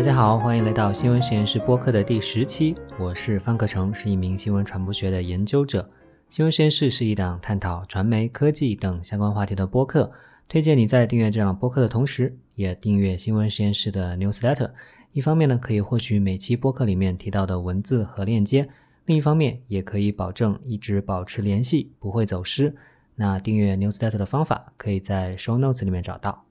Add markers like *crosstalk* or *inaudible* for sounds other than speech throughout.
大家好，欢迎来到新闻实验室播客的第十期。我是方克成，是一名新闻传播学的研究者。新闻实验室是一档探讨传媒、科技等相关话题的播客。推荐你在订阅这档播客的同时，也订阅新闻实验室的 newsletter。一方面呢，可以获取每期播客里面提到的文字和链接；另一方面，也可以保证一直保持联系，不会走失。那订阅 newsletter 的方法，可以在 show notes 里面找到。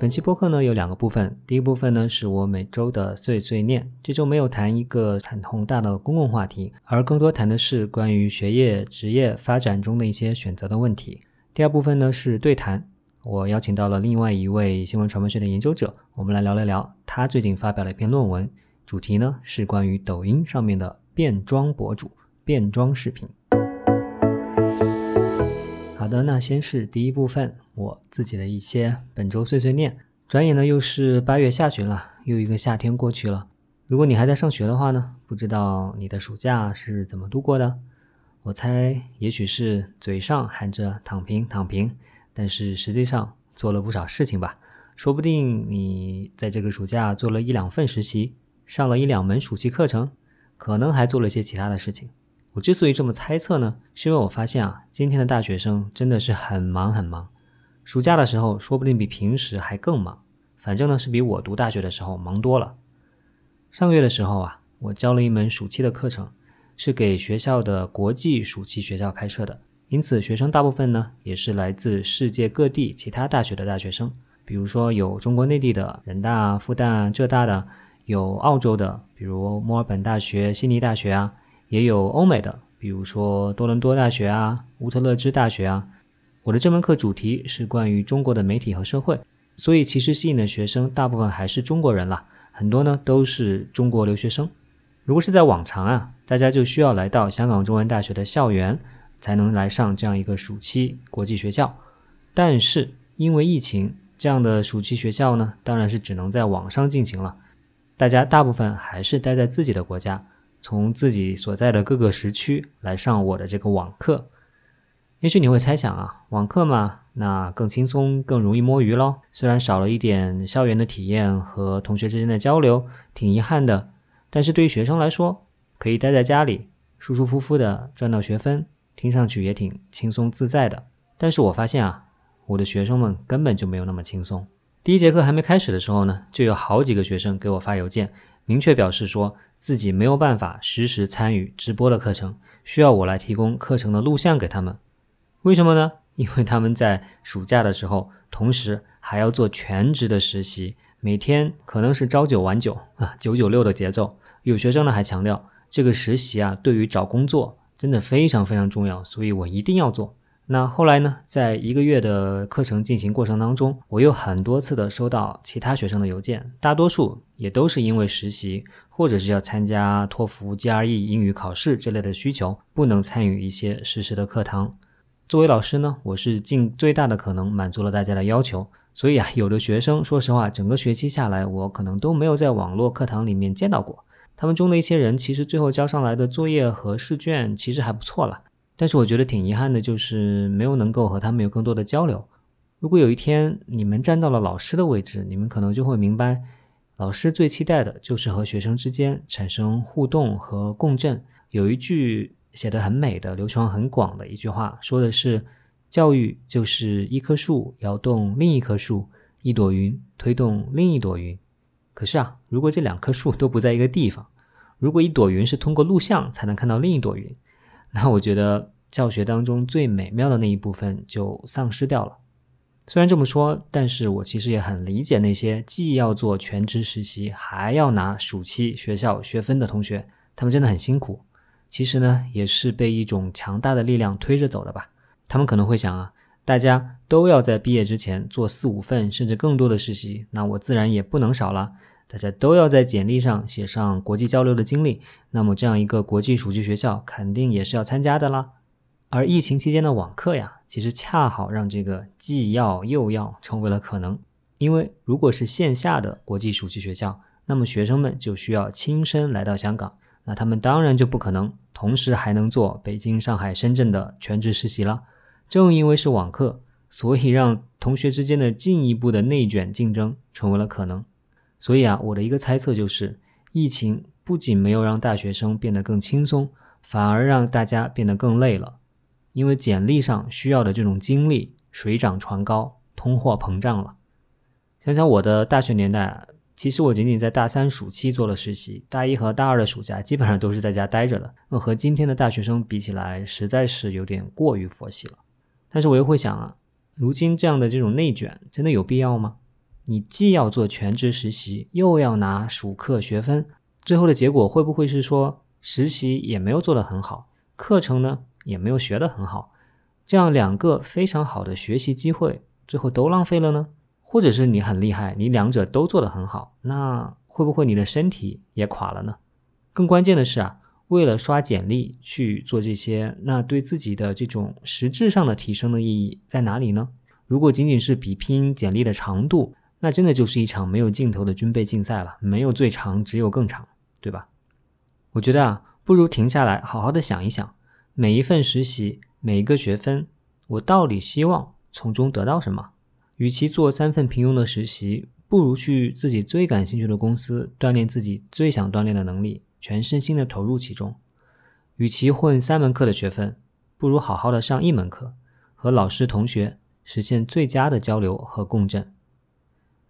本期播客呢有两个部分，第一部分呢是我每周的碎碎念，这周没有谈一个很宏大的公共话题，而更多谈的是关于学业、职业发展中的一些选择的问题。第二部分呢是对谈，我邀请到了另外一位新闻传播学的研究者，我们来聊了聊他最近发表了一篇论文，主题呢是关于抖音上面的变装博主、变装视频。好的，那先是第一部分，我自己的一些本周碎碎念。转眼呢，又是八月下旬了，又一个夏天过去了。如果你还在上学的话呢，不知道你的暑假是怎么度过的？我猜，也许是嘴上喊着躺平躺平，但是实际上做了不少事情吧。说不定你在这个暑假做了一两份实习，上了一两门暑期课程，可能还做了些其他的事情。我之所以这么猜测呢，是因为我发现啊，今天的大学生真的是很忙很忙。暑假的时候，说不定比平时还更忙。反正呢，是比我读大学的时候忙多了。上个月的时候啊，我教了一门暑期的课程，是给学校的国际暑期学校开设的。因此，学生大部分呢，也是来自世界各地其他大学的大学生。比如说，有中国内地的人大、复旦、浙大的，有澳洲的，比如墨尔本大学、悉尼大学啊。也有欧美的，比如说多伦多大学啊、乌特勒支大学啊。我的这门课主题是关于中国的媒体和社会，所以其实吸引的学生大部分还是中国人啦，很多呢都是中国留学生。如果是在往常啊，大家就需要来到香港中文大学的校园才能来上这样一个暑期国际学校。但是因为疫情，这样的暑期学校呢，当然是只能在网上进行了。大家大部分还是待在自己的国家。从自己所在的各个时区来上我的这个网课，也许你会猜想啊，网课嘛，那更轻松，更容易摸鱼喽。虽然少了一点校园的体验和同学之间的交流，挺遗憾的。但是对于学生来说，可以待在家里，舒舒服服的赚到学分，听上去也挺轻松自在的。但是我发现啊，我的学生们根本就没有那么轻松。第一节课还没开始的时候呢，就有好几个学生给我发邮件。明确表示说自己没有办法实时参与直播的课程，需要我来提供课程的录像给他们。为什么呢？*laughs* 因为他们在暑假的时候，同时还要做全职的实习，每天可能是朝九晚九啊，九九六的节奏。有学生呢还强调，这个实习啊，对于找工作真的非常非常重要，所以我一定要做。那后来呢，在一个月的课程进行过程当中，我有很多次的收到其他学生的邮件，大多数也都是因为实习或者是要参加托福、GRE 英语考试这类的需求，不能参与一些实时的课堂。作为老师呢，我是尽最大的可能满足了大家的要求。所以啊，有的学生，说实话，整个学期下来，我可能都没有在网络课堂里面见到过。他们中的一些人，其实最后交上来的作业和试卷其实还不错了。但是我觉得挺遗憾的，就是没有能够和他们有更多的交流。如果有一天你们站到了老师的位置，你们可能就会明白，老师最期待的就是和学生之间产生互动和共振。有一句写的很美的、流传很广的一句话，说的是：教育就是一棵树摇动另一棵树，一朵云推动另一朵云。可是啊，如果这两棵树都不在一个地方，如果一朵云是通过录像才能看到另一朵云。那我觉得教学当中最美妙的那一部分就丧失掉了。虽然这么说，但是我其实也很理解那些既要做全职实习，还要拿暑期学校学分的同学，他们真的很辛苦。其实呢，也是被一种强大的力量推着走的吧。他们可能会想啊，大家都要在毕业之前做四五份甚至更多的实习，那我自然也不能少了。大家都要在简历上写上国际交流的经历，那么这样一个国际暑期学校肯定也是要参加的啦。而疫情期间的网课呀，其实恰好让这个既要又要成为了可能。因为如果是线下的国际暑期学校，那么学生们就需要亲身来到香港，那他们当然就不可能同时还能做北京、上海、深圳的全职实习了。正因为是网课，所以让同学之间的进一步的内卷竞争成为了可能。所以啊，我的一个猜测就是，疫情不仅没有让大学生变得更轻松，反而让大家变得更累了，因为简历上需要的这种经历水涨船高，通货膨胀了。想想我的大学年代，其实我仅仅在大三暑期做了实习，大一和大二的暑假基本上都是在家待着的。那和今天的大学生比起来，实在是有点过于佛系了。但是我又会想啊。如今这样的这种内卷真的有必要吗？你既要做全职实习，又要拿暑课学分，最后的结果会不会是说实习也没有做得很好，课程呢也没有学得很好，这样两个非常好的学习机会最后都浪费了呢？或者是你很厉害，你两者都做得很好，那会不会你的身体也垮了呢？更关键的是啊。为了刷简历去做这些，那对自己的这种实质上的提升的意义在哪里呢？如果仅仅是比拼简历的长度，那真的就是一场没有尽头的军备竞赛了。没有最长，只有更长，对吧？我觉得啊，不如停下来，好好的想一想，每一份实习，每一个学分，我到底希望从中得到什么？与其做三份平庸的实习，不如去自己最感兴趣的公司，锻炼自己最想锻炼的能力。全身心的投入其中，与其混三门课的学分，不如好好的上一门课，和老师同学实现最佳的交流和共振。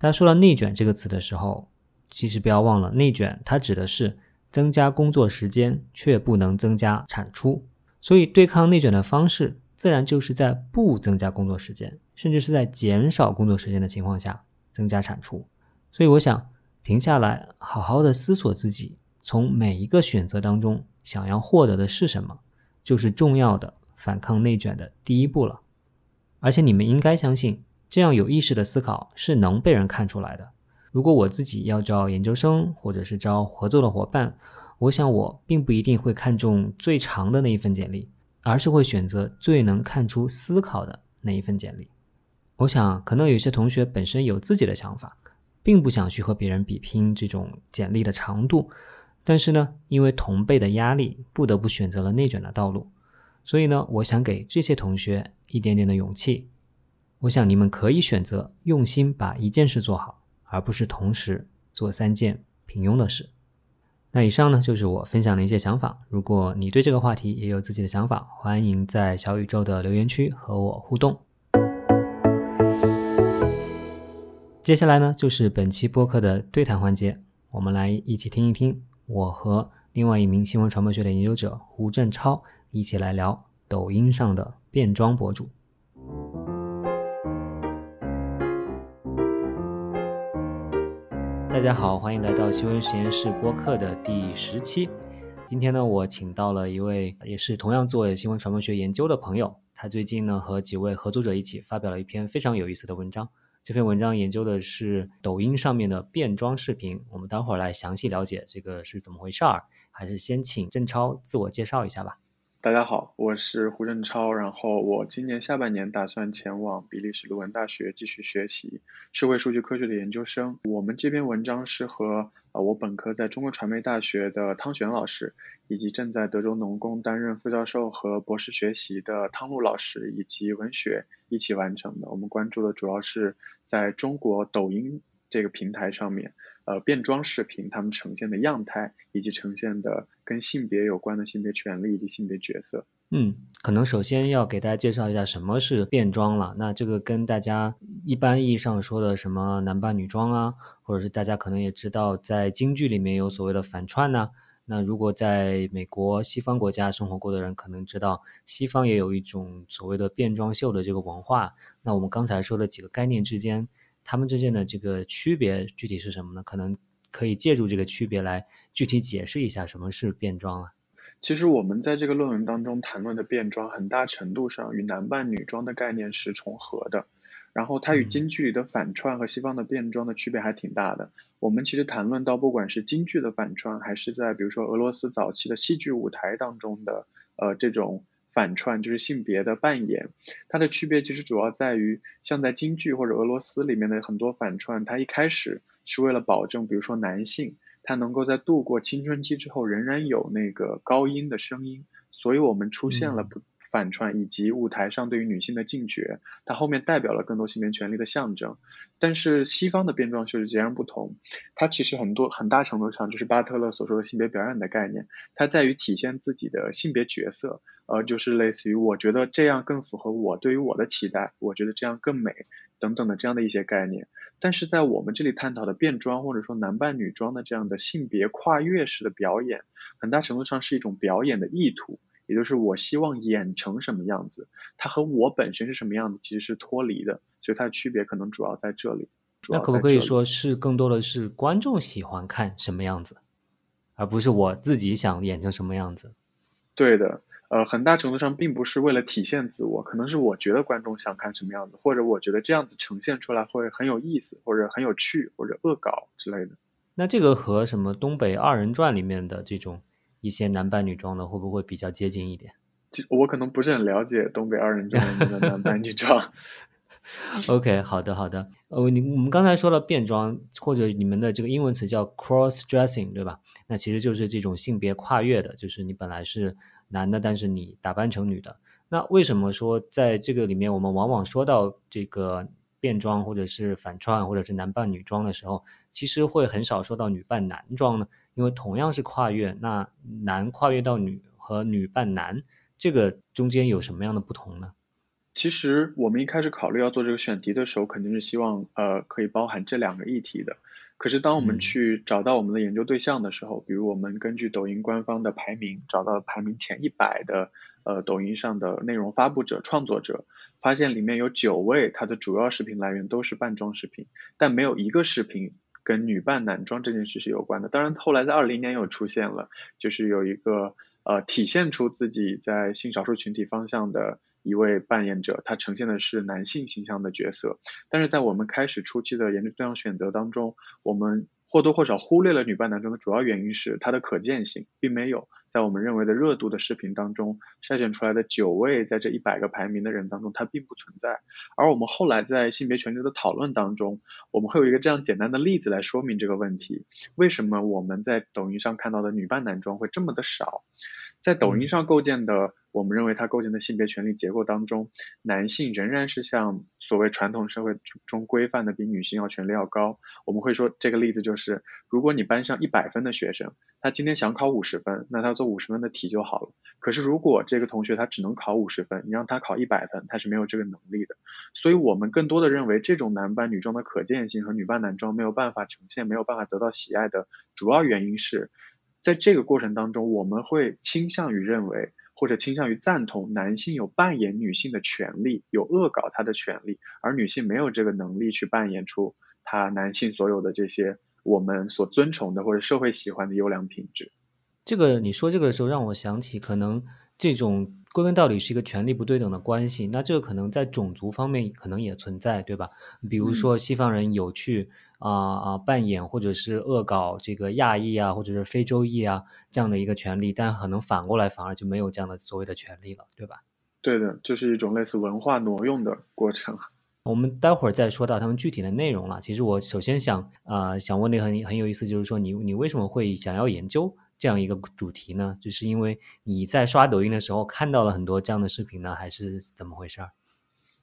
大家说到内卷这个词的时候，其实不要忘了，内卷它指的是增加工作时间却不能增加产出。所以，对抗内卷的方式，自然就是在不增加工作时间，甚至是在减少工作时间的情况下增加产出。所以，我想停下来，好好的思索自己。从每一个选择当中，想要获得的是什么，就是重要的反抗内卷的第一步了。而且你们应该相信，这样有意识的思考是能被人看出来的。如果我自己要招研究生，或者是招合作的伙伴，我想我并不一定会看重最长的那一份简历，而是会选择最能看出思考的那一份简历。我想，可能有些同学本身有自己的想法，并不想去和别人比拼这种简历的长度。但是呢，因为同辈的压力，不得不选择了内卷的道路。所以呢，我想给这些同学一点点的勇气。我想你们可以选择用心把一件事做好，而不是同时做三件平庸的事。那以上呢，就是我分享的一些想法。如果你对这个话题也有自己的想法，欢迎在小宇宙的留言区和我互动。接下来呢，就是本期播客的对谈环节，我们来一起听一听。我和另外一名新闻传播学的研究者胡振超一起来聊抖音上的变装博主。大家好，欢迎来到新闻实验室播客的第十期。今天呢，我请到了一位也是同样做新闻传播学研究的朋友，他最近呢和几位合作者一起发表了一篇非常有意思的文章。这篇文章研究的是抖音上面的变装视频，我们待会儿来详细了解这个是怎么回事儿。还是先请郑超自我介绍一下吧。大家好，我是胡振超，然后我今年下半年打算前往比利时鲁汶大学继续学习社会数据科学的研究生。我们这篇文章是和呃我本科在中国传媒大学的汤璇老师，以及正在德州农工担任副教授和博士学习的汤璐老师以及文学一起完成的。我们关注的主要是在中国抖音这个平台上面。呃，变装视频他们呈现的样态，以及呈现的跟性别有关的性别权利以及性别角色。嗯，可能首先要给大家介绍一下什么是变装了。那这个跟大家一般意义上说的什么男扮女装啊，或者是大家可能也知道，在京剧里面有所谓的反串呐。那如果在美国西方国家生活过的人，可能知道西方也有一种所谓的变装秀的这个文化。那我们刚才说的几个概念之间。他们之间的这个区别具体是什么呢？可能可以借助这个区别来具体解释一下什么是变装啊。其实我们在这个论文当中谈论的变装，很大程度上与男扮女装的概念是重合的。然后它与京剧里的反串和西方的变装的区别还挺大的。我们其实谈论到，不管是京剧的反串，还是在比如说俄罗斯早期的戏剧舞台当中的呃这种。反串就是性别的扮演，它的区别其实主要在于，像在京剧或者俄罗斯里面的很多反串，它一开始是为了保证，比如说男性他能够在度过青春期之后仍然有那个高音的声音，所以我们出现了不反串以及舞台上对于女性的禁绝，它后面代表了更多性别权利的象征。但是西方的变装秀是截然不同，它其实很多很大程度上就是巴特勒所说的性别表演的概念，它在于体现自己的性别角色，呃，就是类似于我觉得这样更符合我对于我的期待，我觉得这样更美等等的这样的一些概念。但是在我们这里探讨的变装或者说男扮女装的这样的性别跨越式的表演，很大程度上是一种表演的意图。也就是我希望演成什么样子，它和我本身是什么样子其实是脱离的，所以它的区别可能主要在这里。那可不可以说是更多的是观众喜欢看什么样子，而不是我自己想演成什么样子？对的，呃，很大程度上并不是为了体现自我，可能是我觉得观众想看什么样子，或者我觉得这样子呈现出来会很有意思，或者很有趣，或者恶搞之类的。那这个和什么东北二人转里面的这种？一些男扮女装的会不会比较接近一点？我可能不是很了解东北二人转的男扮女装。*laughs* OK，好的好的。呃，你我们刚才说了变装，或者你们的这个英文词叫 cross dressing，对吧？那其实就是这种性别跨越的，就是你本来是男的，但是你打扮成女的。那为什么说在这个里面，我们往往说到这个变装，或者是反串，或者是男扮女装的时候，其实会很少说到女扮男装呢？因为同样是跨越，那男跨越到女和女扮男，这个中间有什么样的不同呢？其实我们一开始考虑要做这个选题的时候，肯定是希望呃可以包含这两个议题的。可是当我们去找到我们的研究对象的时候，比如我们根据抖音官方的排名找到排名前一百的呃抖音上的内容发布者、创作者，发现里面有九位，他的主要视频来源都是扮装视频，但没有一个视频。跟女扮男装这件事是有关的，当然后来在二零年又出现了，就是有一个呃体现出自己在性少数群体方向的一位扮演者，他呈现的是男性形象的角色，但是在我们开始初期的研究对象选择当中，我们。或多或少忽略了女扮男装的主要原因是它的可见性，并没有在我们认为的热度的视频当中筛选出来的九位在这一百个排名的人当中，它并不存在。而我们后来在性别权利的讨论当中，我们会有一个这样简单的例子来说明这个问题：为什么我们在抖音上看到的女扮男装会这么的少？在抖音上构建的，我们认为它构建的性别权利结构当中，男性仍然是像所谓传统社会中规范的比女性要权利要高。我们会说这个例子就是，如果你班上一百分的学生，他今天想考五十分，那他做五十分的题就好了。可是如果这个同学他只能考五十分，你让他考一百分，他是没有这个能力的。所以我们更多的认为，这种男扮女装的可见性和女扮男装没有办法呈现，没有办法得到喜爱的主要原因是。在这个过程当中，我们会倾向于认为，或者倾向于赞同男性有扮演女性的权利，有恶搞他的权利，而女性没有这个能力去扮演出他男性所有的这些我们所尊崇的或者社会喜欢的优良品质。这个你说这个的时候，让我想起可能这种。归根到底是一个权力不对等的关系，那这个可能在种族方面可能也存在，对吧？比如说西方人有去啊啊扮演或者是恶搞这个亚裔啊，或者是非洲裔啊这样的一个权利，但可能反过来反而就没有这样的所谓的权利了，对吧？对的，就是一种类似文化挪用的过程。我们待会儿再说到他们具体的内容了。其实我首先想啊想问的很很有意思，就是说你你为什么会想要研究？这样一个主题呢，就是因为你在刷抖音的时候看到了很多这样的视频呢，还是怎么回事儿？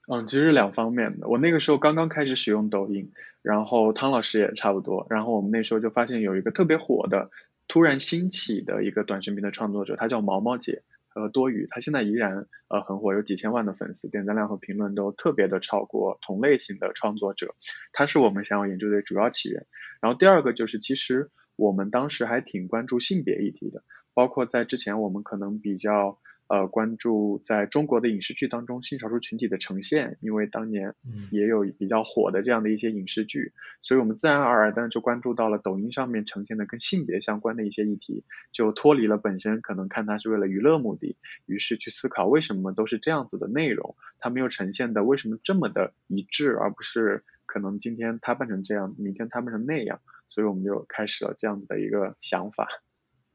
嗯，其实两方面的。我那个时候刚刚开始使用抖音，然后汤老师也差不多，然后我们那时候就发现有一个特别火的、突然兴起的一个短视频的创作者，他叫毛毛姐和多余，他现在依然呃很火，有几千万的粉丝，点赞量和评论都特别的超过同类型的创作者，他是我们想要研究的主要起源。然后第二个就是其实。我们当时还挺关注性别议题的，包括在之前我们可能比较呃关注在中国的影视剧当中性少数群体的呈现，因为当年也有比较火的这样的一些影视剧，所以我们自然而然的就关注到了抖音上面呈现的跟性别相关的一些议题，就脱离了本身可能看它是为了娱乐目的，于是去思考为什么都是这样子的内容，它没有呈现的为什么这么的一致，而不是可能今天它扮成这样，明天它扮成那样。所以我们就开始了这样子的一个想法。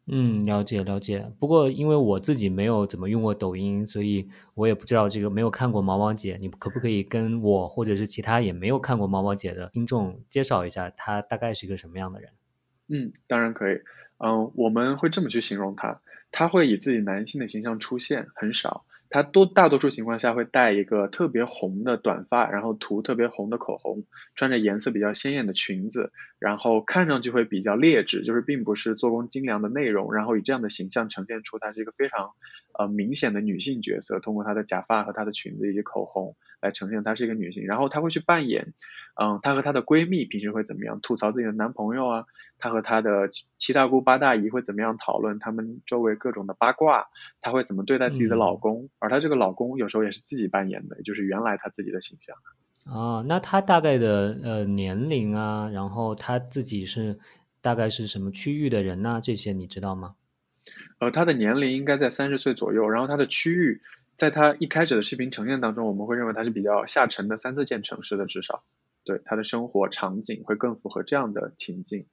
嗯，了解了解。不过因为我自己没有怎么用过抖音，所以我也不知道这个没有看过毛毛姐。你可不可以跟我或者是其他也没有看过毛毛姐的听众介绍一下，她大概是一个什么样的人？嗯，当然可以。嗯，我们会这么去形容她：她会以自己男性的形象出现，很少。她多大多数情况下会戴一个特别红的短发，然后涂特别红的口红，穿着颜色比较鲜艳的裙子，然后看上去会比较劣质，就是并不是做工精良的内容，然后以这样的形象呈现出她是一个非常呃明显的女性角色，通过她的假发和她的裙子以及口红来呈现她是一个女性，然后她会去扮演，嗯，她和她的闺蜜平时会怎么样吐槽自己的男朋友啊，她和她的七大姑八大姨会怎么样讨论他们周围各种的八卦，她会怎么对待自己的老公。而她这个老公有时候也是自己扮演的，就是原来她自己的形象。啊，那她大概的呃年龄啊，然后她自己是大概是什么区域的人呐？这些你知道吗？呃，她的年龄应该在三十岁左右，然后她的区域，在她一开始的视频呈现当中，我们会认为她是比较下沉的三四线城市的，至少对他的生活场景会更符合这样的情境。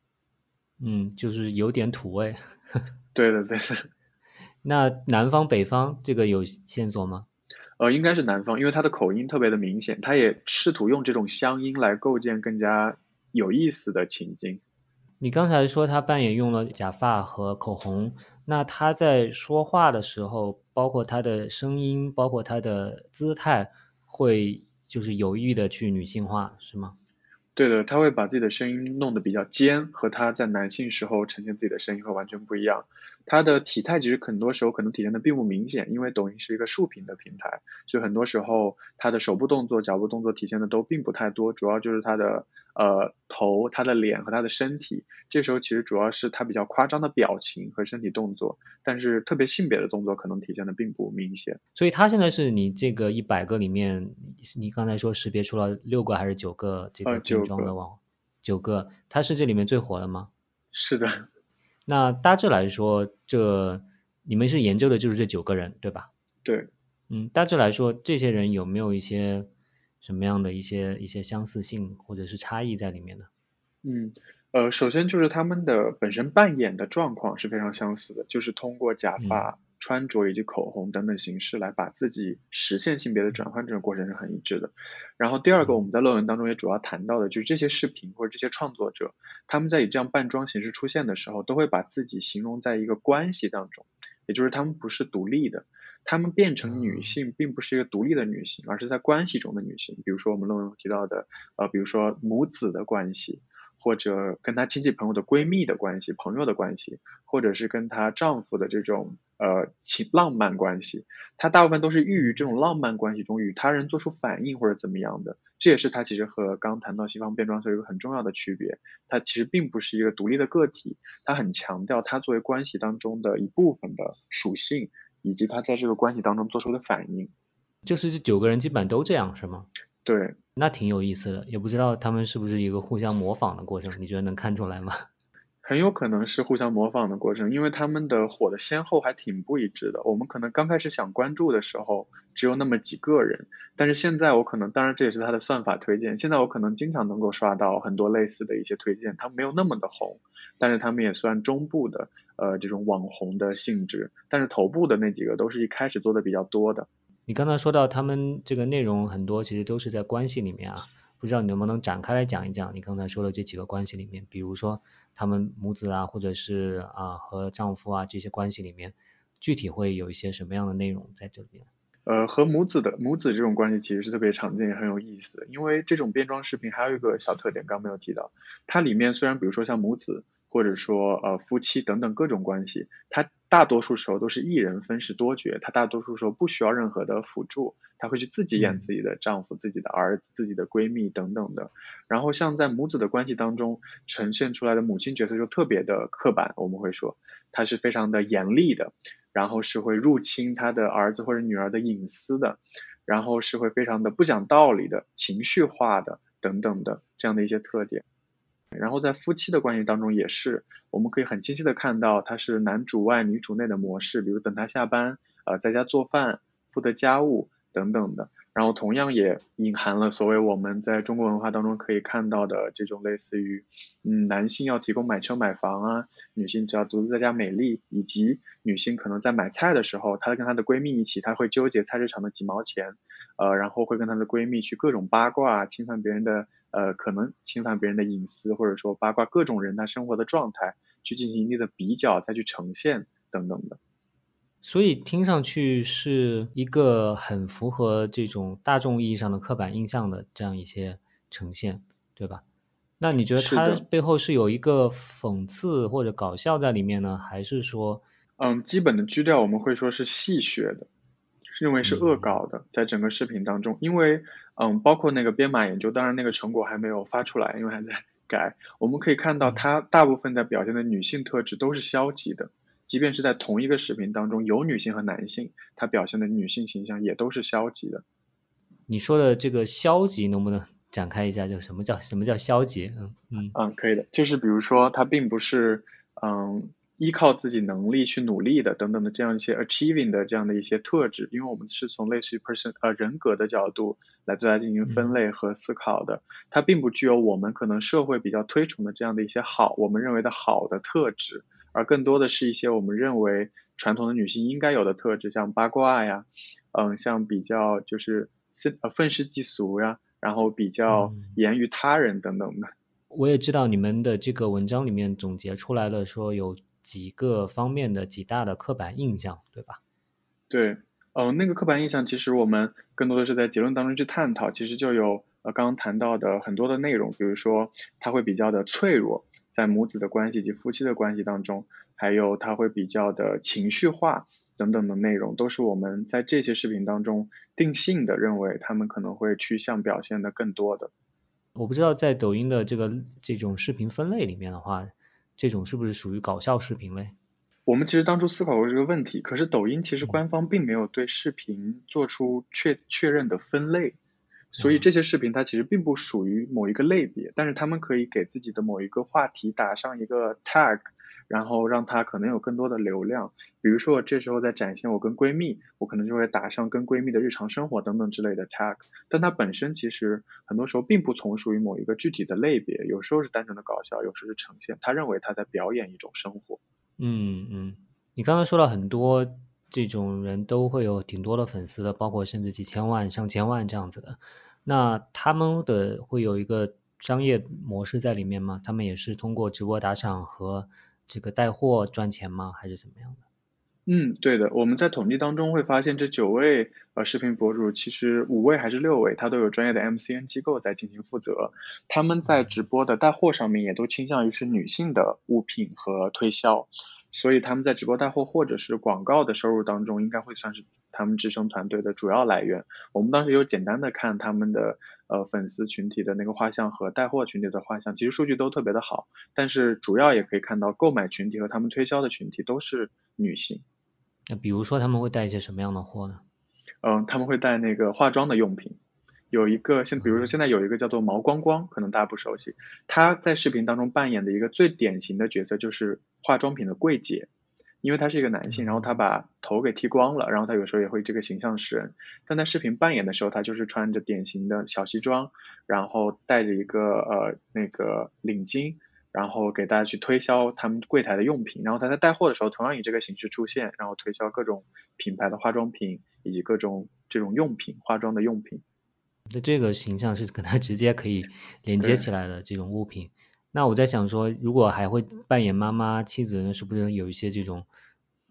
嗯，就是有点土味。*laughs* 对的，对的。*laughs* 那南方北方这个有线索吗？呃，应该是南方，因为他的口音特别的明显，他也试图用这种乡音来构建更加有意思的情境。你刚才说他扮演用了假发和口红，那他在说话的时候，包括他的声音，包括他的姿态，会就是有意的去女性化，是吗？对的，他会把自己的声音弄得比较尖，和他在男性时候呈现自己的声音会完全不一样。他的体态其实很多时候可能体现的并不明显，因为抖音是一个竖屏的平台，所以很多时候他的手部动作、脚部动作体现的都并不太多，主要就是他的。呃，头、他的脸和他的身体，这时候其实主要是他比较夸张的表情和身体动作，但是特别性别的动作可能体现的并不明显。所以他现在是你这个一百个里面，你刚才说识别出了六个还是九个这个变装的网，九个，他是这里面最火的吗？*laughs* 是的。那大致来说，这你们是研究的就是这九个人，对吧？对。嗯，大致来说，这些人有没有一些？什么样的一些一些相似性或者是差异在里面呢？嗯，呃，首先就是他们的本身扮演的状况是非常相似的，就是通过假发、穿着以及口红等等形式来把自己实现性别的转换，这种过程是很一致的。然后第二个，我们在论文当中也主要谈到的，就是这些视频或者这些创作者，他们在以这样扮装形式出现的时候，都会把自己形容在一个关系当中，也就是他们不是独立的。她们变成女性，并不是一个独立的女性，而是在关系中的女性。比如说我们论文提到的，呃，比如说母子的关系，或者跟她亲戚朋友的闺蜜的关系、朋友的关系，或者是跟她丈夫的这种呃情浪漫关系。她大部分都是寓于这种浪漫关系中与他人做出反应或者怎么样的。这也是她其实和刚谈到西方变装有一个很重要的区别。她其实并不是一个独立的个体，她很强调她作为关系当中的一部分的属性。以及他在这个关系当中做出的反应，就是这九个人基本都这样，是吗？对，那挺有意思的，也不知道他们是不是一个互相模仿的过程，你觉得能看出来吗？很有可能是互相模仿的过程，因为他们的火的先后还挺不一致的。我们可能刚开始想关注的时候只有那么几个人，但是现在我可能，当然这也是他的算法推荐，现在我可能经常能够刷到很多类似的一些推荐，他没有那么的红，但是他们也算中部的。呃，这种网红的性质，但是头部的那几个都是一开始做的比较多的。你刚才说到他们这个内容很多，其实都是在关系里面啊，不知道你能不能展开来讲一讲？你刚才说的这几个关系里面，比如说他们母子啊，或者是啊和丈夫啊这些关系里面，具体会有一些什么样的内容在这里面？呃，和母子的母子这种关系其实是特别常见也很有意思的，因为这种变装视频还有一个小特点，刚没有提到，它里面虽然比如说像母子。或者说呃夫妻等等各种关系，它大多数时候都是一人分饰多角，她大多数时候不需要任何的辅助，她会去自己演自己的丈夫、自己的儿子、自己的闺蜜等等的。然后像在母子的关系当中呈现出来的母亲角色就特别的刻板，我们会说她是非常的严厉的，然后是会入侵她的儿子或者女儿的隐私的，然后是会非常的不讲道理的、情绪化的等等的这样的一些特点。然后在夫妻的关系当中也是，我们可以很清晰的看到，他是男主外女主内的模式，比如等他下班，呃，在家做饭、负责家务等等的。然后同样也隐含了所谓我们在中国文化当中可以看到的这种类似于，嗯，男性要提供买车买房啊，女性只要独自在家美丽，以及女性可能在买菜的时候，她跟她的闺蜜一起，她会纠结菜市场的几毛钱，呃，然后会跟她的闺蜜去各种八卦，侵犯别人的，呃，可能侵犯别人的隐私，或者说八卦各种人他生活的状态，去进行一定的比较，再去呈现等等的。所以听上去是一个很符合这种大众意义上的刻板印象的这样一些呈现，对吧？那你觉得它背后是有一个讽刺或者搞笑在里面呢，还是说，嗯，基本的基调我们会说是戏谑的，认为是恶搞的，在整个视频当中，因为嗯，包括那个编码研究，当然那个成果还没有发出来，因为还在改。我们可以看到，它大部分在表现的女性特质都是消极的。即便是在同一个视频当中，有女性和男性，它表现的女性形象也都是消极的。你说的这个消极，能不能展开一下？就什么叫什么叫消极？嗯嗯嗯，可以的。就是比如说，它并不是嗯依靠自己能力去努力的等等的这样一些 achieving 的这样的一些特质，因为我们是从类似于 person 呃人格的角度来对它进行分类和思考的。它并不具有我们可能社会比较推崇的这样的一些好，我们认为的好的特质。而更多的是一些我们认为传统的女性应该有的特质，像八卦呀，嗯，像比较就是愤呃愤世嫉俗呀，然后比较严于他人等等的。我也知道你们的这个文章里面总结出来了，说有几个方面的几大的刻板印象，对吧？对，嗯，那个刻板印象其实我们更多的是在结论当中去探讨，其实就有呃刚刚谈到的很多的内容，比如说它会比较的脆弱。在母子的关系及夫妻的关系当中，还有他会比较的情绪化等等的内容，都是我们在这些视频当中定性的认为他们可能会趋向表现的更多的。我不知道在抖音的这个这种视频分类里面的话，这种是不是属于搞笑视频嘞？我们其实当初思考过这个问题，可是抖音其实官方并没有对视频做出确确认的分类。所以这些视频它其实并不属于某一个类别，但是他们可以给自己的某一个话题打上一个 tag，然后让它可能有更多的流量。比如说这时候在展现我跟闺蜜，我可能就会打上跟闺蜜的日常生活等等之类的 tag。但它本身其实很多时候并不从属于某一个具体的类别，有时候是单纯的搞笑，有时候是呈现。他认为他在表演一种生活。嗯嗯，你刚刚说了很多。这种人都会有挺多的粉丝的，包括甚至几千万、上千万这样子的。那他们的会有一个商业模式在里面吗？他们也是通过直播打赏和这个带货赚钱吗？还是怎么样的？嗯，对的。我们在统计当中会发现，这九位呃视频博主，其实五位还是六位，他都有专业的 MCN 机构在进行负责。他们在直播的带货上面，也都倾向于是女性的物品和推销。所以他们在直播带货或者是广告的收入当中，应该会算是他们支撑团队的主要来源。我们当时有简单的看他们的呃粉丝群体的那个画像和带货群体的画像，其实数据都特别的好。但是主要也可以看到购买群体和他们推销的群体都是女性。那比如说他们会带一些什么样的货呢？嗯，他们会带那个化妆的用品。有一个现，比如说现在有一个叫做毛光光，可能大家不熟悉。他在视频当中扮演的一个最典型的角色就是化妆品的柜姐，因为他是一个男性，然后他把头给剃光了，然后他有时候也会这个形象示人。但在视频扮演的时候，他就是穿着典型的小西装，然后带着一个呃那个领巾，然后给大家去推销他们柜台的用品。然后他在带货的时候，同样以这个形式出现，然后推销各种品牌的化妆品以及各种这种用品，化妆的用品。那这个形象是跟他直接可以连接起来的这种物品。那我在想说，如果还会扮演妈妈、妻子，那是不是有一些这种，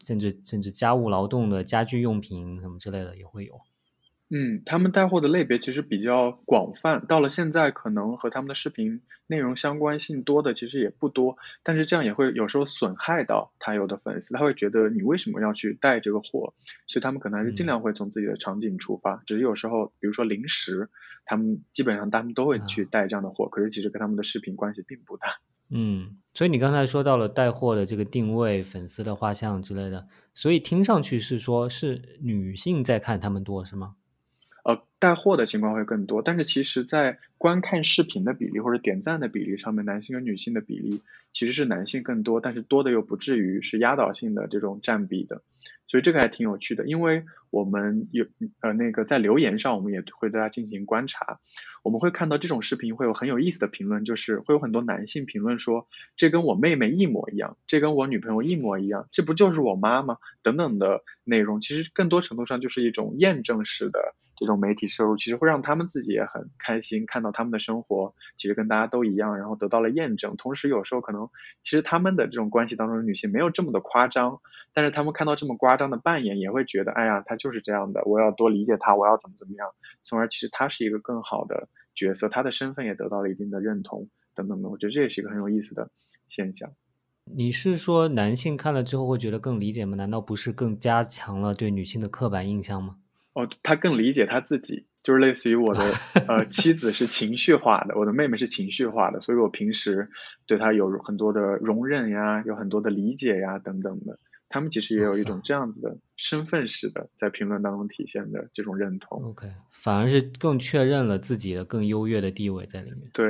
甚至甚至家务劳动的家居用品什么之类的也会有？嗯，他们带货的类别其实比较广泛，到了现在可能和他们的视频内容相关性多的其实也不多，但是这样也会有时候损害到他有的粉丝，他会觉得你为什么要去带这个货，所以他们可能还是尽量会从自己的场景出发，只是有时候比如说零食，他们基本上他们都会去带这样的货，可是其实跟他们的视频关系并不大。嗯，所以你刚才说到了带货的这个定位、粉丝的画像之类的，所以听上去是说是女性在看他们多是吗？呃，带货的情况会更多，但是其实，在观看视频的比例或者点赞的比例上面，男性和女性的比例其实是男性更多，但是多的又不至于是压倒性的这种占比的，所以这个还挺有趣的，因为我们有呃那个在留言上，我们也会对它进行观察，我们会看到这种视频会有很有意思的评论，就是会有很多男性评论说，这跟我妹妹一模一样，这跟我女朋友一模一样，这不就是我妈吗？等等的内容，其实更多程度上就是一种验证式的。这种媒体摄入，其实会让他们自己也很开心，看到他们的生活其实跟大家都一样，然后得到了验证。同时，有时候可能其实他们的这种关系当中的女性没有这么的夸张，但是他们看到这么夸张的扮演，也会觉得，哎呀，她就是这样的，我要多理解她，我要怎么怎么样，从而其实她是一个更好的角色，她的身份也得到了一定的认同，等等的。我觉得这也是一个很有意思的现象。你是说男性看了之后会觉得更理解吗？难道不是更加强了对女性的刻板印象吗？哦，他更理解他自己，就是类似于我的 *laughs* 呃妻子是情绪化的，我的妹妹是情绪化的，所以我平时对她有很多的容忍呀，有很多的理解呀等等的。他们其实也有一种这样子的身份式的在评论当中体现的这种认同。OK，反而是更确认了自己的更优越的地位在里面。对。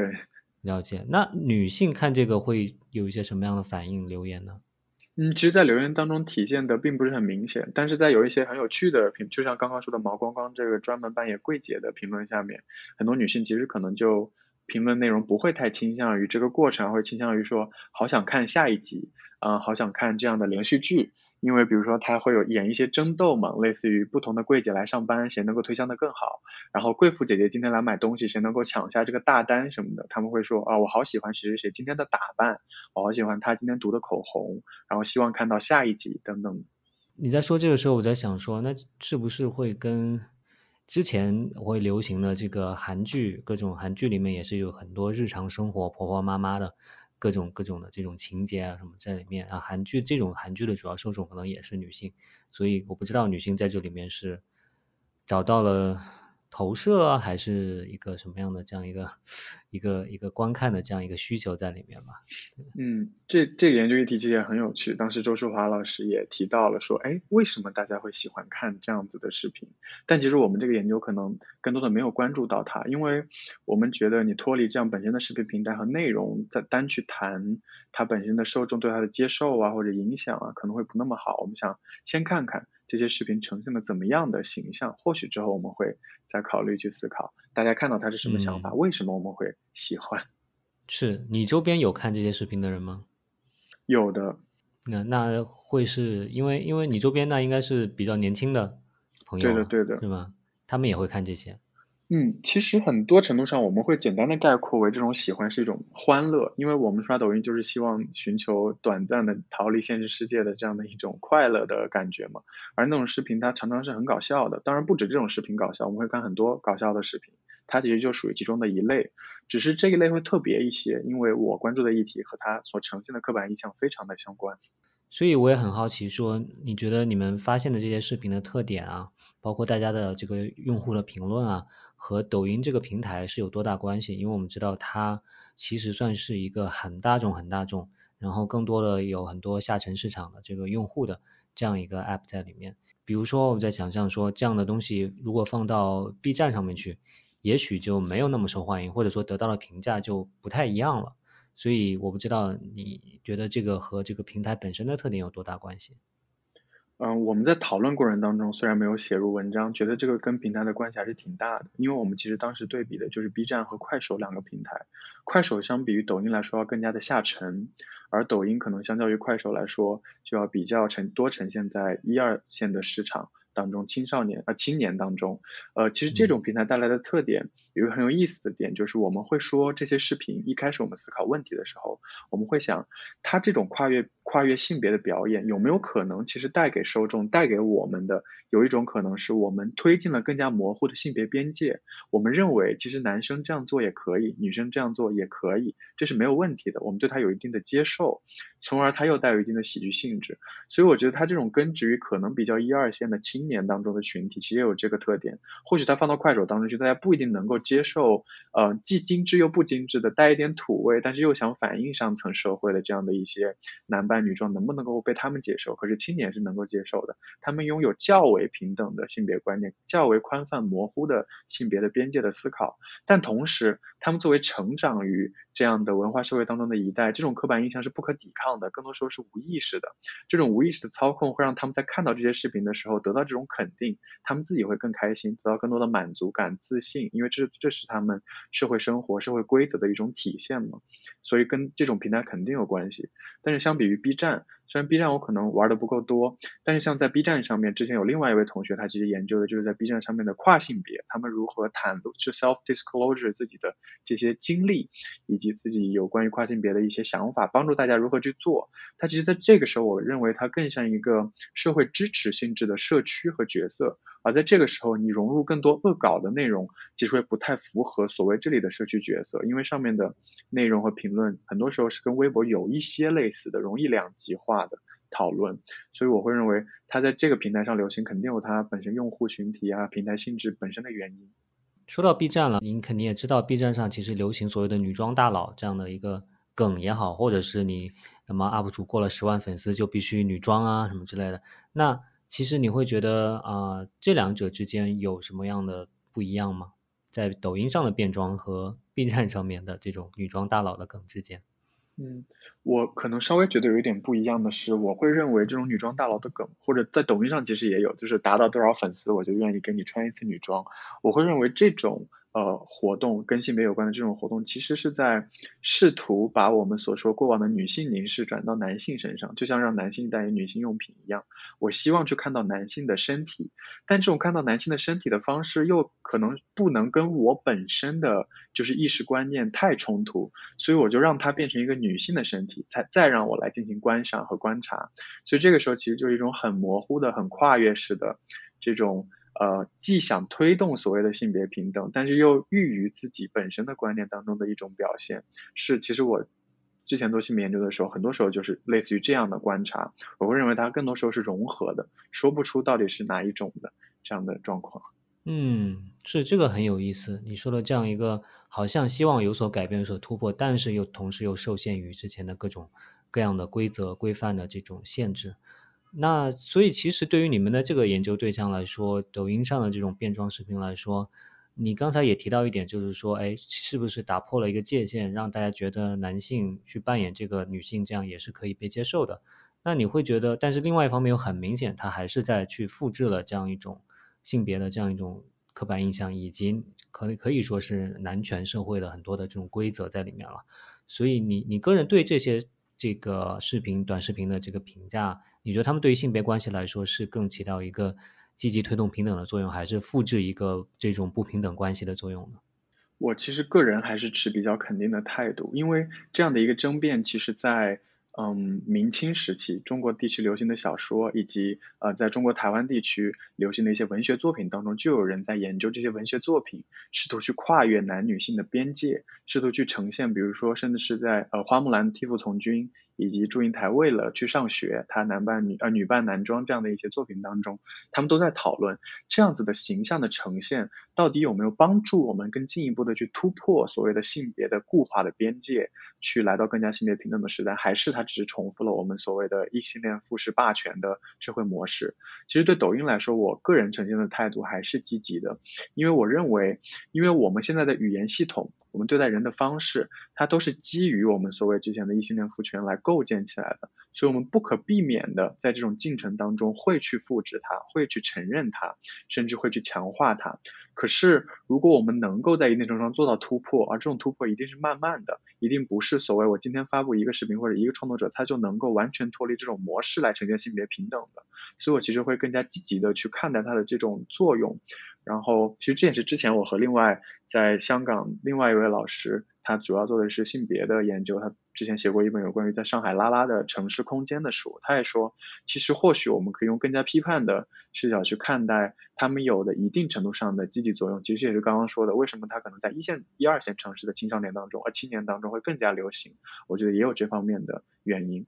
了解，那女性看这个会有一些什么样的反应留言呢？嗯，其实，在留言当中体现的并不是很明显，但是在有一些很有趣的评，就像刚刚说的毛光光这个专门扮演柜姐的评论下面，很多女性其实可能就评论内容不会太倾向于这个过程，会倾向于说好想看下一集，啊，好想看这样的连续剧。因为比如说他会有演一些争斗嘛，类似于不同的柜姐来上班，谁能够推销的更好，然后贵妇姐姐今天来买东西，谁能够抢下这个大单什么的，他们会说啊，我好喜欢谁谁谁今天的打扮，我好喜欢他今天涂的口红，然后希望看到下一集等等。你在说这个时候，我在想说，那是不是会跟之前会流行的这个韩剧，各种韩剧里面也是有很多日常生活婆婆妈妈的。各种各种的这种情节啊什么在里面啊，韩剧这种韩剧的主要受众可能也是女性，所以我不知道女性在这里面是找到了。投射还是一个什么样的这样一个 *laughs* 一个一个观看的这样一个需求在里面吧？嗯，这这个研究议题其实也很有趣。当时周淑华老师也提到了说，哎，为什么大家会喜欢看这样子的视频？但其实我们这个研究可能更多的没有关注到它，因为我们觉得你脱离这样本身的视频平台和内容，再单去谈它本身的受众对它的接受啊或者影响啊，可能会不那么好。我们想先看看。这些视频呈现了怎么样的形象？或许之后我们会再考虑去思考，大家看到他是什么想法？为什么我们会喜欢？*laughs* 是你周边有看这些视频的人吗？有的。那那会是因为因为你周边那应该是比较年轻的朋友，对的对的，是吗？他们也会看这些。嗯，其实很多程度上，我们会简单的概括为这种喜欢是一种欢乐，因为我们刷抖音就是希望寻求短暂的逃离现实世界的这样的一种快乐的感觉嘛。而那种视频它常常是很搞笑的，当然不止这种视频搞笑，我们会看很多搞笑的视频，它其实就属于其中的一类，只是这一类会特别一些，因为我关注的议题和它所呈现的刻板印象非常的相关。所以我也很好奇，说你觉得你们发现的这些视频的特点啊，包括大家的这个用户的评论啊。和抖音这个平台是有多大关系？因为我们知道它其实算是一个很大众、很大众，然后更多的有很多下沉市场的这个用户的这样一个 app 在里面。比如说，我们在想象说这样的东西如果放到 B 站上面去，也许就没有那么受欢迎，或者说得到的评价就不太一样了。所以我不知道你觉得这个和这个平台本身的特点有多大关系？嗯，我们在讨论过程当中，虽然没有写入文章，觉得这个跟平台的关系还是挺大的。因为我们其实当时对比的就是 B 站和快手两个平台，快手相比于抖音来说要更加的下沉，而抖音可能相较于快手来说，就要比较呈多呈现在一二线的市场。当中青少年啊青年当中，呃，其实这种平台带来的特点有一个很有意思的点，就是我们会说这些视频一开始我们思考问题的时候，我们会想，它这种跨越跨越性别的表演有没有可能，其实带给受众带给我们的有一种可能是我们推进了更加模糊的性别边界，我们认为其实男生这样做也可以，女生这样做也可以，这是没有问题的，我们对他有一定的接受，从而他又带有一定的喜剧性质，所以我觉得他这种根植于可能比较一二线的青。年当中的群体其实也有这个特点，或许他放到快手当中去，大家不一定能够接受，呃，既精致又不精致的，带一点土味，但是又想反映上层社会的这样的一些男扮女装，能不能够被他们接受？可是青年是能够接受的，他们拥有较为平等的性别观念，较为宽泛模糊的性别的边界的思考，但同时，他们作为成长于这样的文化社会当中的一代，这种刻板印象是不可抵抗的，更多时候是无意识的，这种无意识的操控会让他们在看到这些视频的时候得到这种。肯定，他们自己会更开心，得到更多的满足感、自信，因为这这是他们社会生活、社会规则的一种体现嘛。所以跟这种平台肯定有关系。但是相比于一站虽然 B 站我可能玩的不够多，但是像在 B 站上面，之前有另外一位同学，他其实研究的就是在 B 站上面的跨性别，他们如何袒露去 self disclosure 自己的这些经历，以及自己有关于跨性别的一些想法，帮助大家如何去做。他其实在这个时候，我认为他更像一个社会支持性质的社区和角色。而在这个时候，你融入更多恶搞的内容，其实会不太符合所谓这里的社区角色，因为上面的内容和评论很多时候是跟微博有一些类似的，容易两极化的讨论，所以我会认为它在这个平台上流行，肯定有它本身用户群体啊、平台性质本身的原因。说到 B 站了，您肯定也知道，B 站上其实流行所谓的“女装大佬”这样的一个梗也好，或者是你什么 UP 主过了十万粉丝就必须女装啊什么之类的，那。其实你会觉得啊，这两者之间有什么样的不一样吗？在抖音上的变装和 B 站上面的这种女装大佬的梗之间？嗯，我可能稍微觉得有一点不一样的是，我会认为这种女装大佬的梗，或者在抖音上其实也有，就是达到多少粉丝我就愿意给你穿一次女装。我会认为这种。呃，活动跟性别有关的这种活动，其实是在试图把我们所说过往的女性凝视转到男性身上，就像让男性代言女性用品一样。我希望去看到男性的身体，但这种看到男性的身体的方式，又可能不能跟我本身的就是意识观念太冲突，所以我就让它变成一个女性的身体，才再让我来进行观赏和观察。所以这个时候其实就是一种很模糊的、很跨越式的这种。呃，既想推动所谓的性别平等，但是又寓于自己本身的观念当中的一种表现，是其实我之前做性别研究的时候，很多时候就是类似于这样的观察，我会认为它更多时候是融合的，说不出到底是哪一种的这样的状况。嗯，是这个很有意思，你说的这样一个好像希望有所改变、有所突破，但是又同时又受限于之前的各种各样的规则规范的这种限制。那所以，其实对于你们的这个研究对象来说，抖音上的这种变装视频来说，你刚才也提到一点，就是说，哎，是不是打破了一个界限，让大家觉得男性去扮演这个女性，这样也是可以被接受的？那你会觉得，但是另外一方面又很明显，他还是在去复制了这样一种性别的这样一种刻板印象，以及可可以说是男权社会的很多的这种规则在里面了。所以，你你个人对这些这个视频、短视频的这个评价？你觉得他们对于性别关系来说是更起到一个积极推动平等的作用，还是复制一个这种不平等关系的作用呢？我其实个人还是持比较肯定的态度，因为这样的一个争辩，其实在嗯明清时期中国地区流行的小说，以及呃在中国台湾地区流行的一些文学作品当中，就有人在研究这些文学作品，试图去跨越男女性的边界，试图去呈现，比如说甚至是在呃花木兰替父从军。以及祝英台为了去上学，她男扮女呃女扮男装这样的一些作品当中，他们都在讨论这样子的形象的呈现到底有没有帮助我们更进一步的去突破所谓的性别的固化的边界，去来到更加性别平等的时代，还是它只是重复了我们所谓的异性恋复式霸权的社会模式？其实对抖音来说，我个人呈现的态度还是积极的，因为我认为，因为我们现在的语言系统。我们对待人的方式，它都是基于我们所谓之前的异性恋父权来构建起来的，所以我们不可避免的在这种进程当中会去复制它，会去承认它，甚至会去强化它。可是，如果我们能够在一定程度上做到突破，而这种突破一定是慢慢的，一定不是所谓我今天发布一个视频或者一个创作者他就能够完全脱离这种模式来呈现性别平等的，所以我其实会更加积极的去看待它的这种作用。然后，其实这也是之前我和另外在香港另外一位老师，他主要做的是性别的研究。他之前写过一本有关于在上海拉拉的城市空间的书。他也说，其实或许我们可以用更加批判的视角去看待他们有的一定程度上的积极作用。其实也是刚刚说的，为什么他可能在一线、一二线城市的青少年当中，呃青年当中会更加流行？我觉得也有这方面的原因。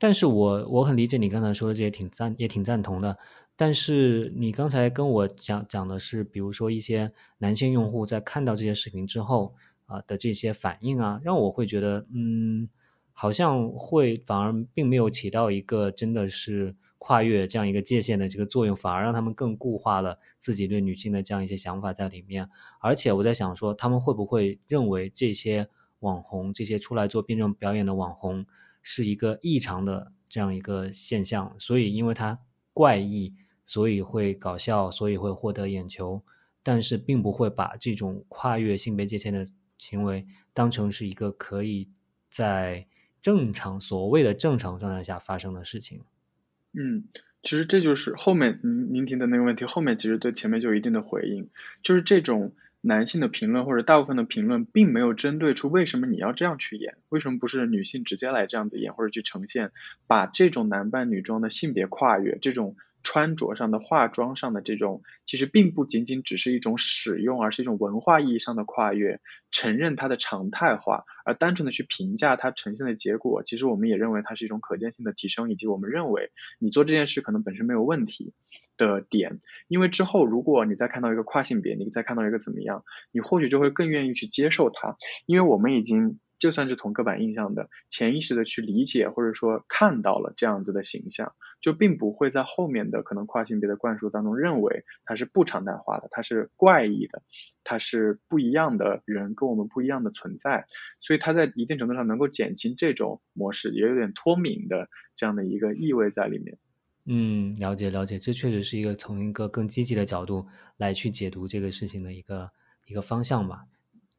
但是我我很理解你刚才说的这些，挺赞也挺赞同的。但是你刚才跟我讲讲的是，比如说一些男性用户在看到这些视频之后啊的这些反应啊，让我会觉得，嗯，好像会反而并没有起到一个真的是跨越这样一个界限的这个作用，反而让他们更固化了自己对女性的这样一些想法在里面。而且我在想说，他们会不会认为这些网红，这些出来做变装表演的网红？是一个异常的这样一个现象，所以因为它怪异，所以会搞笑，所以会获得眼球，但是并不会把这种跨越性别界限的行为当成是一个可以在正常所谓的正常状态下发生的事情。嗯，其实这就是后面您您提的那个问题，后面其实对前面就有一定的回应，就是这种男性的评论或者大部分的评论，并没有针对出为什么你要这样去演，为什么不是女性直接来这样子演或者去呈现，把这种男扮女装的性别跨越这种。穿着上的、化妆上的这种，其实并不仅仅只是一种使用，而是一种文化意义上的跨越，承认它的常态化，而单纯的去评价它呈现的结果，其实我们也认为它是一种可见性的提升，以及我们认为你做这件事可能本身没有问题的点。因为之后如果你再看到一个跨性别，你再看到一个怎么样，你或许就会更愿意去接受它，因为我们已经。就算是从刻板印象的潜意识的去理解，或者说看到了这样子的形象，就并不会在后面的可能跨性别的灌输当中认为它是不常态化的，它是怪异的，它是不一样的人跟我们不一样的存在，所以它在一定程度上能够减轻这种模式，也有点脱敏的这样的一个意味在里面。嗯，了解了解，这确实是一个从一个更积极的角度来去解读这个事情的一个一个方向吧。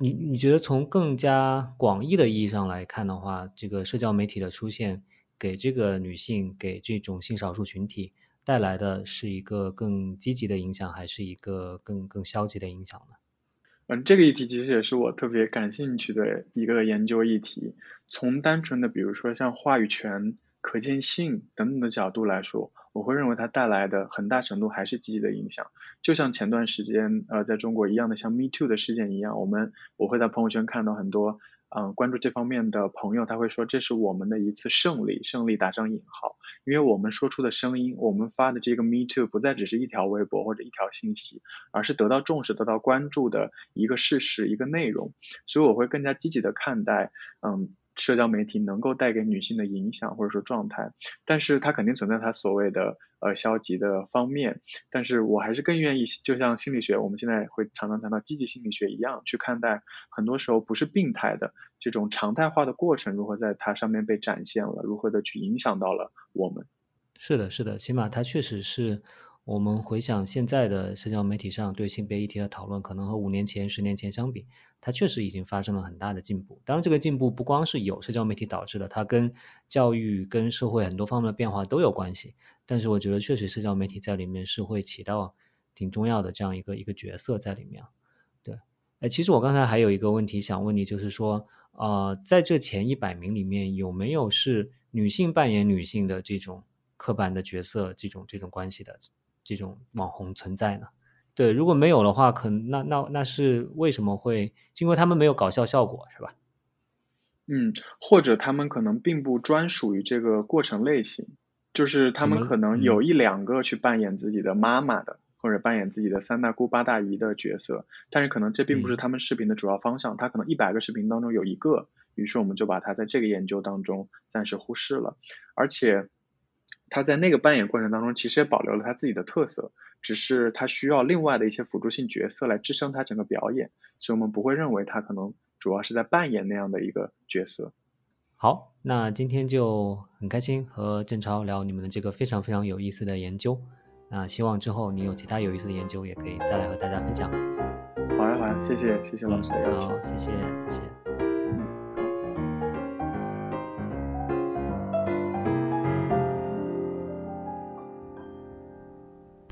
你你觉得从更加广义的意义上来看的话，这个社交媒体的出现给这个女性、给这种性少数群体带来的是一个更积极的影响，还是一个更更消极的影响呢？嗯，这个议题其实也是我特别感兴趣的一个研究议题。从单纯的比如说像话语权。可见性等等的角度来说，我会认为它带来的很大程度还是积极的影响。就像前段时间呃在中国一样的，像 Me Too 的事件一样，我们我会在朋友圈看到很多嗯关注这方面的朋友，他会说这是我们的一次胜利，胜利打上引号，因为我们说出的声音，我们发的这个 Me Too 不再只是一条微博或者一条信息，而是得到重视、得到关注的一个事实、一个内容，所以我会更加积极的看待嗯。社交媒体能够带给女性的影响或者说状态，但是它肯定存在它所谓的呃消极的方面。但是我还是更愿意，就像心理学，我们现在会常常谈到积极心理学一样，去看待很多时候不是病态的这种常态化的过程，如何在它上面被展现了，如何的去影响到了我们。是的，是的，起码它确实是。我们回想现在的社交媒体上对性别议题的讨论，可能和五年前、十年前相比，它确实已经发生了很大的进步。当然，这个进步不光是有社交媒体导致的，它跟教育、跟社会很多方面的变化都有关系。但是，我觉得确实社交媒体在里面是会起到挺重要的这样一个一个角色在里面。对，哎，其实我刚才还有一个问题想问你，就是说，呃，在这前一百名里面有没有是女性扮演女性的这种刻板的角色，这种这种关系的？这种网红存在呢？对，如果没有的话，可能那那那是为什么会？因为他们没有搞笑效果，是吧？嗯，或者他们可能并不专属于这个过程类型，就是他们可能有一两个去扮演自己的妈妈的，或者扮演自己的三大姑八大姨的角色，但是可能这并不是他们视频的主要方向。他可能一百个视频当中有一个，于是我们就把它在这个研究当中暂时忽视了，而且。他在那个扮演过程当中，其实也保留了他自己的特色，只是他需要另外的一些辅助性角色来支撑他整个表演，所以我们不会认为他可能主要是在扮演那样的一个角色。好，那今天就很开心和郑超聊你们的这个非常非常有意思的研究，那希望之后你有其他有意思的研究，也可以再来和大家分享。好呀好呀，谢谢谢谢老师的邀请，好谢谢谢谢。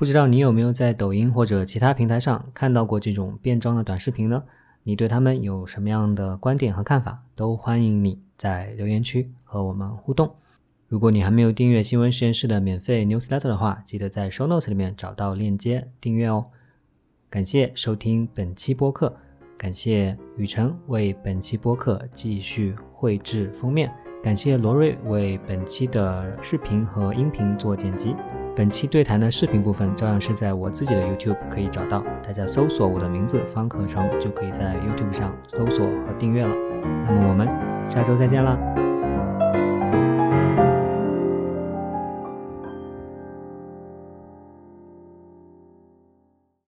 不知道你有没有在抖音或者其他平台上看到过这种变装的短视频呢？你对他们有什么样的观点和看法？都欢迎你在留言区和我们互动。如果你还没有订阅新闻实验室的免费 newsletter 的话，记得在 show notes 里面找到链接订阅哦。感谢收听本期播客，感谢雨辰为本期播客继续绘制封面，感谢罗瑞为本期的视频和音频做剪辑。本期对谈的视频部分照样是在我自己的 YouTube 可以找到，大家搜索我的名字方可成就可以在 YouTube 上搜索和订阅了。那么我们下周再见啦！